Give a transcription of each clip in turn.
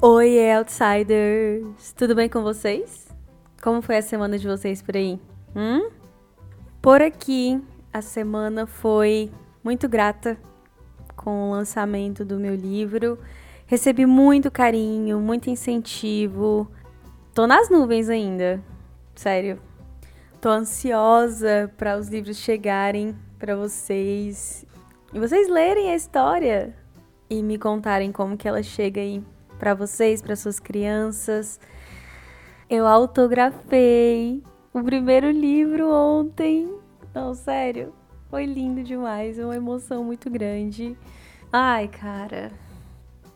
Oi, outsiders! Tudo bem com vocês? Como foi a semana de vocês por aí? Hum? Por aqui, a semana foi muito grata com o lançamento do meu livro. Recebi muito carinho, muito incentivo. Tô nas nuvens ainda. Sério. Tô ansiosa para os livros chegarem para vocês e vocês lerem a história e me contarem como que ela chega aí para vocês, para suas crianças. Eu autografei o primeiro livro ontem. Não, sério, foi lindo demais, uma emoção muito grande. Ai, cara.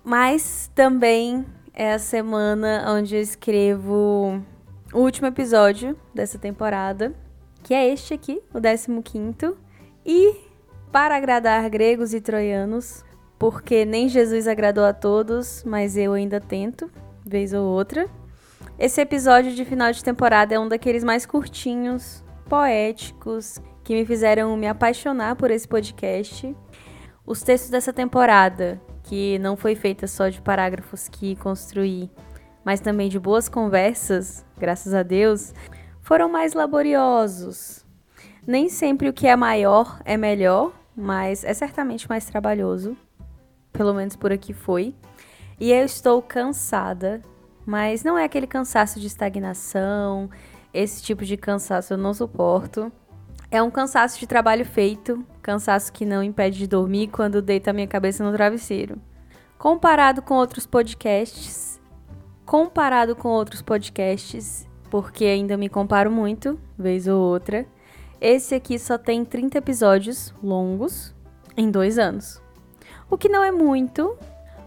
Mas também é a semana onde eu escrevo o último episódio dessa temporada, que é este aqui, o 15 e para agradar gregos e troianos, porque nem Jesus agradou a todos, mas eu ainda tento, vez ou outra. Esse episódio de final de temporada é um daqueles mais curtinhos, poéticos, que me fizeram me apaixonar por esse podcast. Os textos dessa temporada, que não foi feita só de parágrafos que construí, mas também de boas conversas, graças a Deus, foram mais laboriosos. Nem sempre o que é maior é melhor, mas é certamente mais trabalhoso pelo menos por aqui foi. E eu estou cansada, mas não é aquele cansaço de estagnação, esse tipo de cansaço eu não suporto. É um cansaço de trabalho feito, cansaço que não impede de dormir quando deito a minha cabeça no travesseiro. Comparado com outros podcasts, comparado com outros podcasts, porque ainda me comparo muito, vez ou outra, esse aqui só tem 30 episódios longos em dois anos. O que não é muito,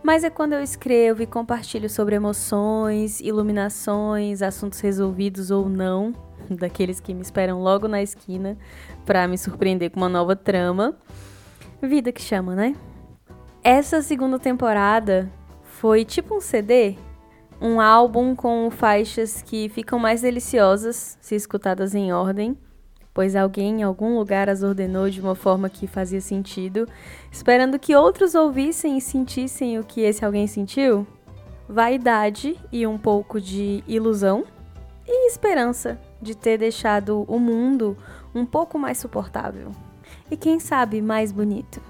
mas é quando eu escrevo e compartilho sobre emoções, iluminações, assuntos resolvidos ou não, daqueles que me esperam logo na esquina para me surpreender com uma nova trama. Vida que chama, né? Essa segunda temporada foi tipo um CD, um álbum com faixas que ficam mais deliciosas se escutadas em ordem pois alguém em algum lugar as ordenou de uma forma que fazia sentido, esperando que outros ouvissem e sentissem o que esse alguém sentiu? Vaidade e um pouco de ilusão, e esperança de ter deixado o mundo um pouco mais suportável. E quem sabe mais bonito.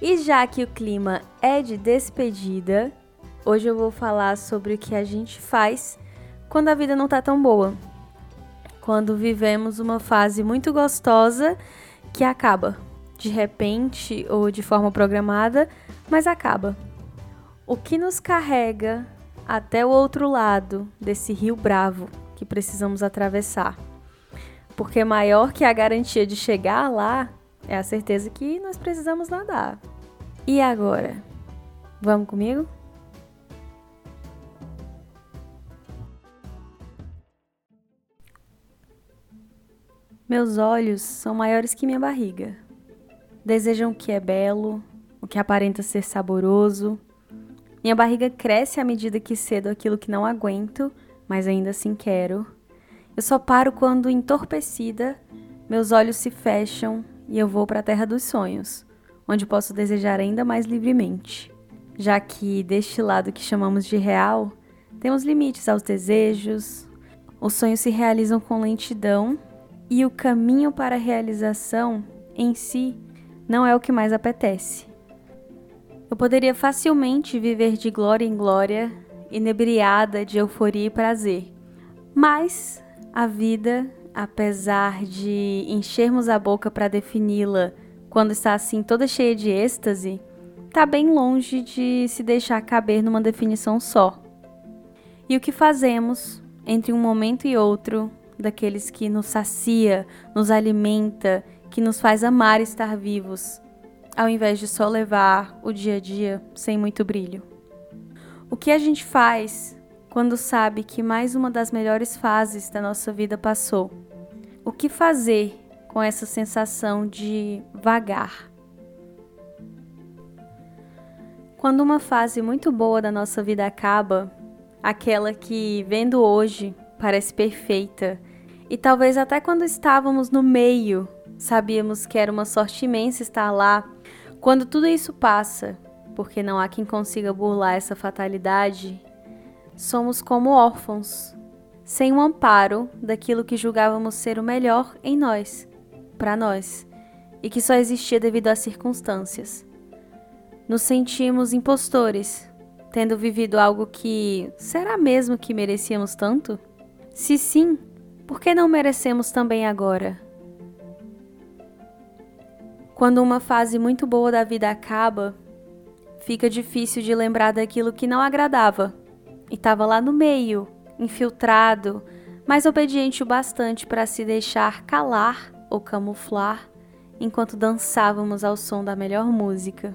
E já que o clima é de despedida, hoje eu vou falar sobre o que a gente faz quando a vida não tá tão boa quando vivemos uma fase muito gostosa que acaba, de repente ou de forma programada, mas acaba. O que nos carrega até o outro lado desse rio bravo que precisamos atravessar? Porque maior que a garantia de chegar lá é a certeza que nós precisamos nadar. E agora? Vamos comigo? Meus olhos são maiores que minha barriga. Desejam o que é belo, o que aparenta ser saboroso. Minha barriga cresce à medida que cedo aquilo que não aguento, mas ainda assim quero. Eu só paro quando, entorpecida, meus olhos se fecham e eu vou para a terra dos sonhos, onde posso desejar ainda mais livremente. Já que deste lado que chamamos de real, temos limites aos desejos, os sonhos se realizam com lentidão e o caminho para a realização em si não é o que mais apetece. Eu poderia facilmente viver de glória em glória, inebriada de euforia e prazer. Mas a vida, apesar de enchermos a boca para defini-la quando está assim toda cheia de êxtase, está bem longe de se deixar caber numa definição só. E o que fazemos entre um momento e outro daqueles que nos sacia, nos alimenta, que nos faz amar estar vivos, ao invés de só levar o dia a dia sem muito brilho. O que a gente faz quando sabe que mais uma das melhores fases da nossa vida passou? O que fazer com essa sensação de vagar? Quando uma fase muito boa da nossa vida acaba, aquela que, vendo hoje, parece perfeita, e talvez até quando estávamos no meio, sabíamos que era uma sorte imensa estar lá, quando tudo isso passa, porque não há quem consiga burlar essa fatalidade, somos como órfãos, sem o um amparo daquilo que julgávamos ser o melhor em nós, para nós, e que só existia devido às circunstâncias nos sentimos impostores, tendo vivido algo que será mesmo que merecíamos tanto? Se sim, por que não merecemos também agora? Quando uma fase muito boa da vida acaba, fica difícil de lembrar daquilo que não agradava e estava lá no meio, infiltrado, mas obediente o bastante para se deixar calar ou camuflar enquanto dançávamos ao som da melhor música.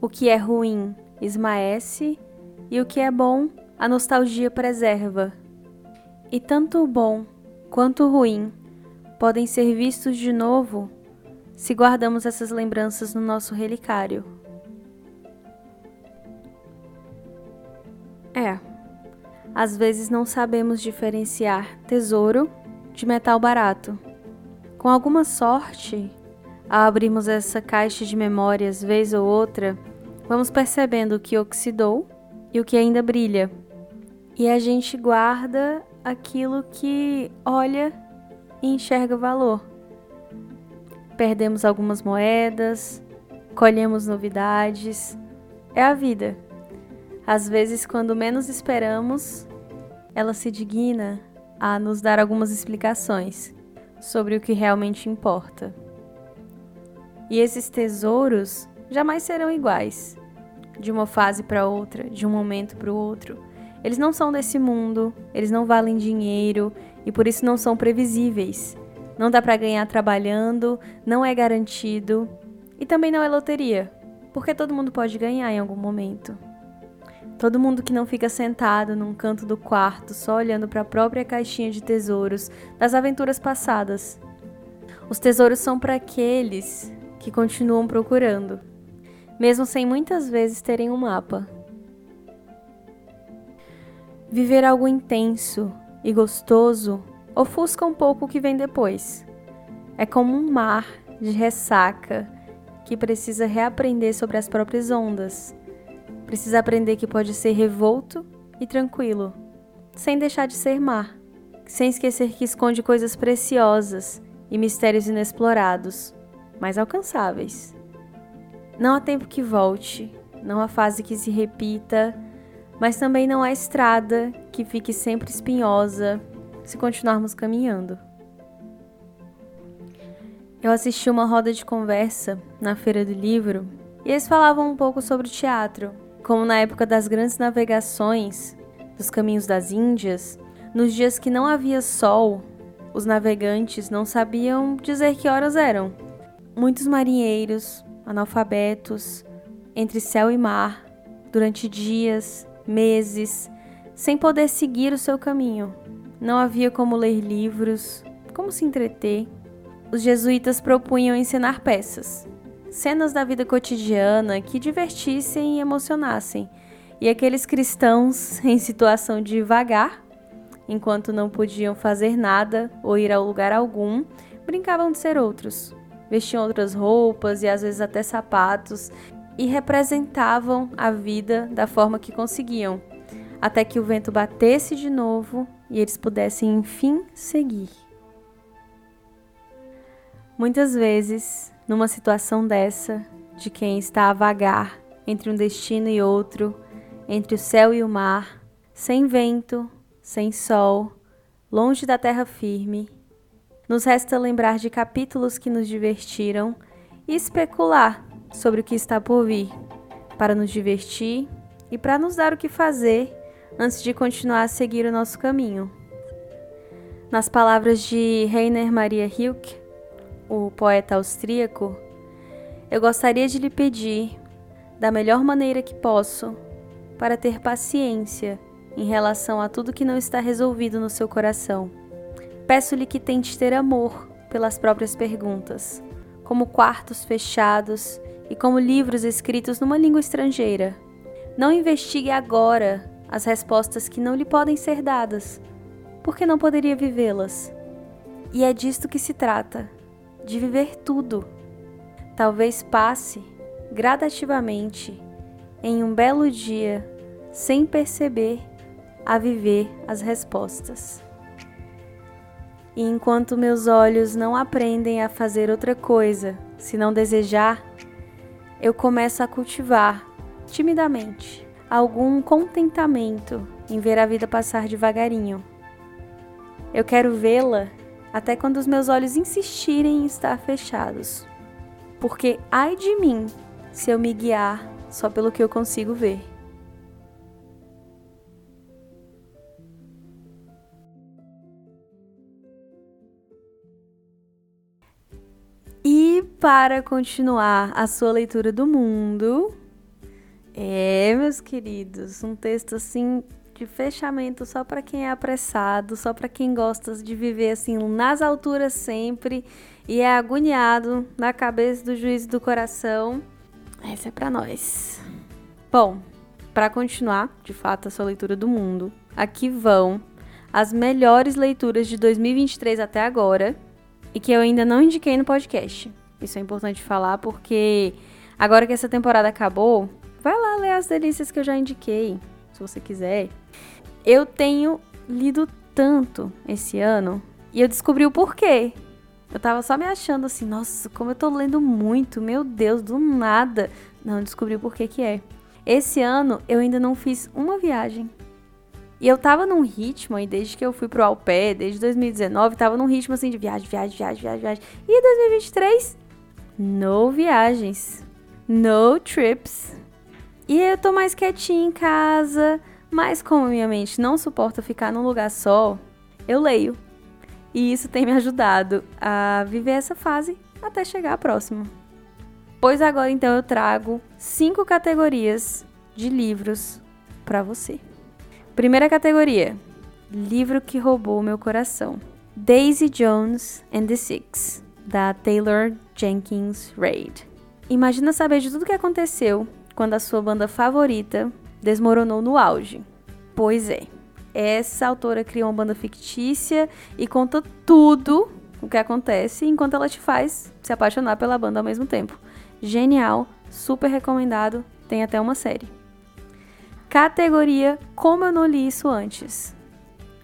O que é ruim esmaece e o que é bom a nostalgia preserva. E tanto o bom quanto o ruim podem ser vistos de novo se guardamos essas lembranças no nosso relicário. É, às vezes não sabemos diferenciar tesouro de metal barato. Com alguma sorte, ao abrirmos essa caixa de memórias vez ou outra, vamos percebendo o que oxidou e o que ainda brilha. E a gente guarda aquilo que olha e enxerga valor. Perdemos algumas moedas, colhemos novidades. É a vida. Às vezes, quando menos esperamos, ela se digna a nos dar algumas explicações sobre o que realmente importa. E esses tesouros jamais serão iguais, de uma fase para outra, de um momento para o outro. Eles não são desse mundo, eles não valem dinheiro e por isso não são previsíveis. Não dá para ganhar trabalhando, não é garantido e também não é loteria, porque todo mundo pode ganhar em algum momento. Todo mundo que não fica sentado num canto do quarto só olhando para a própria caixinha de tesouros das aventuras passadas. Os tesouros são para aqueles que continuam procurando mesmo sem muitas vezes terem um mapa. Viver algo intenso e gostoso ofusca um pouco o que vem depois. É como um mar de ressaca que precisa reaprender sobre as próprias ondas. Precisa aprender que pode ser revolto e tranquilo, sem deixar de ser mar, sem esquecer que esconde coisas preciosas e mistérios inexplorados, mas alcançáveis. Não há tempo que volte, não há fase que se repita, mas também não há estrada que fique sempre espinhosa se continuarmos caminhando. Eu assisti uma roda de conversa na Feira do Livro e eles falavam um pouco sobre teatro, como na época das grandes navegações dos caminhos das Índias, nos dias que não havia sol, os navegantes não sabiam dizer que horas eram. Muitos marinheiros, analfabetos, entre céu e mar, durante dias, meses, sem poder seguir o seu caminho. Não havia como ler livros, como se entreter. Os jesuítas propunham ensinar peças, cenas da vida cotidiana que divertissem e emocionassem, e aqueles cristãos em situação de vagar, enquanto não podiam fazer nada ou ir a lugar algum, brincavam de ser outros, vestiam outras roupas e às vezes até sapatos e representavam a vida da forma que conseguiam, até que o vento batesse de novo e eles pudessem enfim seguir. Muitas vezes, numa situação dessa, de quem está a vagar entre um destino e outro, entre o céu e o mar, sem vento, sem sol, longe da terra firme, nos resta lembrar de capítulos que nos divertiram e especular sobre o que está por vir, para nos divertir e para nos dar o que fazer antes de continuar a seguir o nosso caminho. Nas palavras de Rainer Maria Rilke, o poeta austríaco, eu gostaria de lhe pedir, da melhor maneira que posso, para ter paciência em relação a tudo que não está resolvido no seu coração. Peço-lhe que tente ter amor pelas próprias perguntas, como quartos fechados e como livros escritos numa língua estrangeira. Não investigue agora as respostas que não lhe podem ser dadas, porque não poderia vivê-las. E é disto que se trata, de viver tudo. Talvez passe gradativamente em um belo dia, sem perceber, a viver as respostas. E enquanto meus olhos não aprendem a fazer outra coisa se não desejar, eu começo a cultivar, timidamente, algum contentamento em ver a vida passar devagarinho. Eu quero vê-la até quando os meus olhos insistirem em estar fechados. Porque ai de mim se eu me guiar só pelo que eu consigo ver. Para continuar a sua leitura do mundo, é, meus queridos, um texto assim de fechamento só para quem é apressado, só para quem gosta de viver assim nas alturas sempre e é agoniado na cabeça do juízo do coração. Essa é para nós. Bom, para continuar, de fato, a sua leitura do mundo, aqui vão as melhores leituras de 2023 até agora e que eu ainda não indiquei no podcast. Isso é importante falar porque agora que essa temporada acabou, vai lá ler as delícias que eu já indiquei, se você quiser. Eu tenho lido tanto esse ano e eu descobri o porquê. Eu tava só me achando assim, nossa, como eu tô lendo muito, meu Deus, do nada. Não, descobri o porquê que é. Esse ano eu ainda não fiz uma viagem. E eu tava num ritmo aí, desde que eu fui pro Alpé, desde 2019, tava num ritmo assim de viagem, viagem, viagem, viagem, viagem. E 2023, no viagens, no trips. E eu tô mais quietinha em casa, mas como minha mente não suporta ficar num lugar só, eu leio. E isso tem me ajudado a viver essa fase até chegar à próxima. Pois agora então eu trago cinco categorias de livros para você. Primeira categoria: livro que roubou meu coração. Daisy Jones and the Six, da Taylor Jenkins Reid. Imagina saber de tudo que aconteceu quando a sua banda favorita desmoronou no auge. Pois é, essa autora criou uma banda fictícia e conta tudo o que acontece enquanto ela te faz se apaixonar pela banda ao mesmo tempo. Genial, super recomendado, tem até uma série. Categoria Como eu não li isso antes.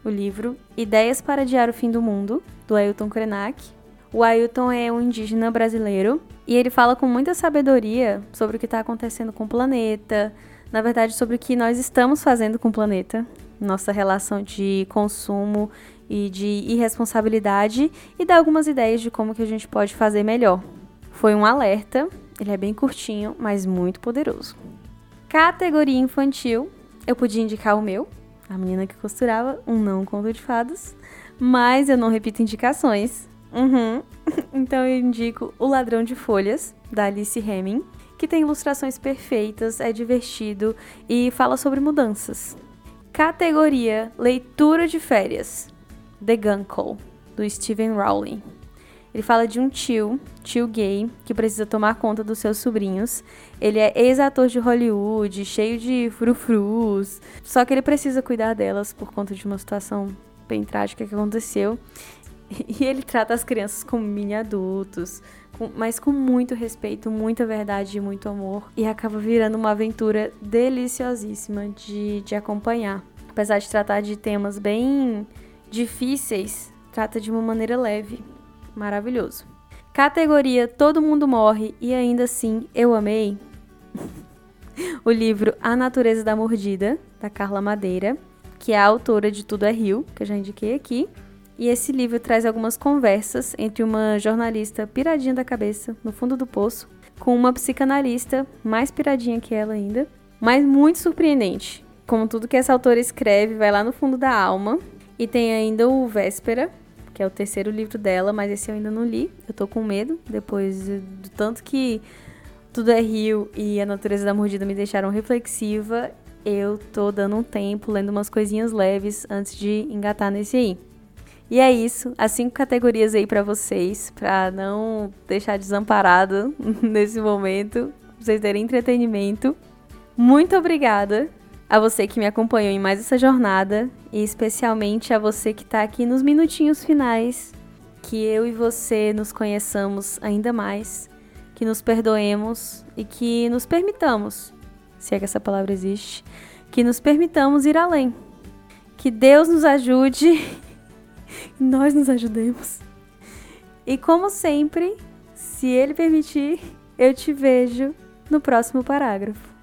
O livro Ideias para Adiar o Fim do Mundo, do Ailton Krenak. O Ailton é um indígena brasileiro e ele fala com muita sabedoria sobre o que está acontecendo com o planeta, na verdade, sobre o que nós estamos fazendo com o planeta, nossa relação de consumo e de irresponsabilidade, e dá algumas ideias de como que a gente pode fazer melhor. Foi um alerta, ele é bem curtinho, mas muito poderoso. Categoria infantil, eu podia indicar o meu, a menina que costurava, um não conto de fadas, mas eu não repito indicações. Uhum. então eu indico O Ladrão de Folhas, da Alice Hemming, que tem ilustrações perfeitas, é divertido e fala sobre mudanças. Categoria Leitura de Férias, The Guncle, do Stephen Rowling. Ele fala de um tio, tio gay, que precisa tomar conta dos seus sobrinhos. Ele é ex-ator de Hollywood, cheio de frufrus, só que ele precisa cuidar delas por conta de uma situação bem trágica que aconteceu. E ele trata as crianças como mini adultos, com, mas com muito respeito, muita verdade e muito amor. E acaba virando uma aventura deliciosíssima de, de acompanhar. Apesar de tratar de temas bem difíceis, trata de uma maneira leve maravilhoso. Categoria Todo Mundo Morre e Ainda Assim Eu Amei. o livro A Natureza da Mordida, da Carla Madeira, que é a autora de Tudo é Rio, que eu já indiquei aqui. E esse livro traz algumas conversas entre uma jornalista piradinha da cabeça, no fundo do poço, com uma psicanalista mais piradinha que ela ainda, mas muito surpreendente. Como tudo que essa autora escreve vai lá no fundo da alma. E tem ainda o Véspera, que é o terceiro livro dela, mas esse eu ainda não li. Eu tô com medo, depois do tanto que Tudo é Rio e A Natureza da Mordida me deixaram reflexiva. eu tô dando um tempo, lendo umas coisinhas leves antes de engatar nesse aí. E é isso, as cinco categorias aí para vocês, para não deixar desamparado nesse momento, pra vocês terem entretenimento. Muito obrigada a você que me acompanhou em mais essa jornada e especialmente a você que está aqui nos minutinhos finais, que eu e você nos conheçamos ainda mais, que nos perdoemos e que nos permitamos, se é que essa palavra existe, que nos permitamos ir além. Que Deus nos ajude nós nos ajudemos. E como sempre, se ele permitir, eu te vejo no próximo parágrafo.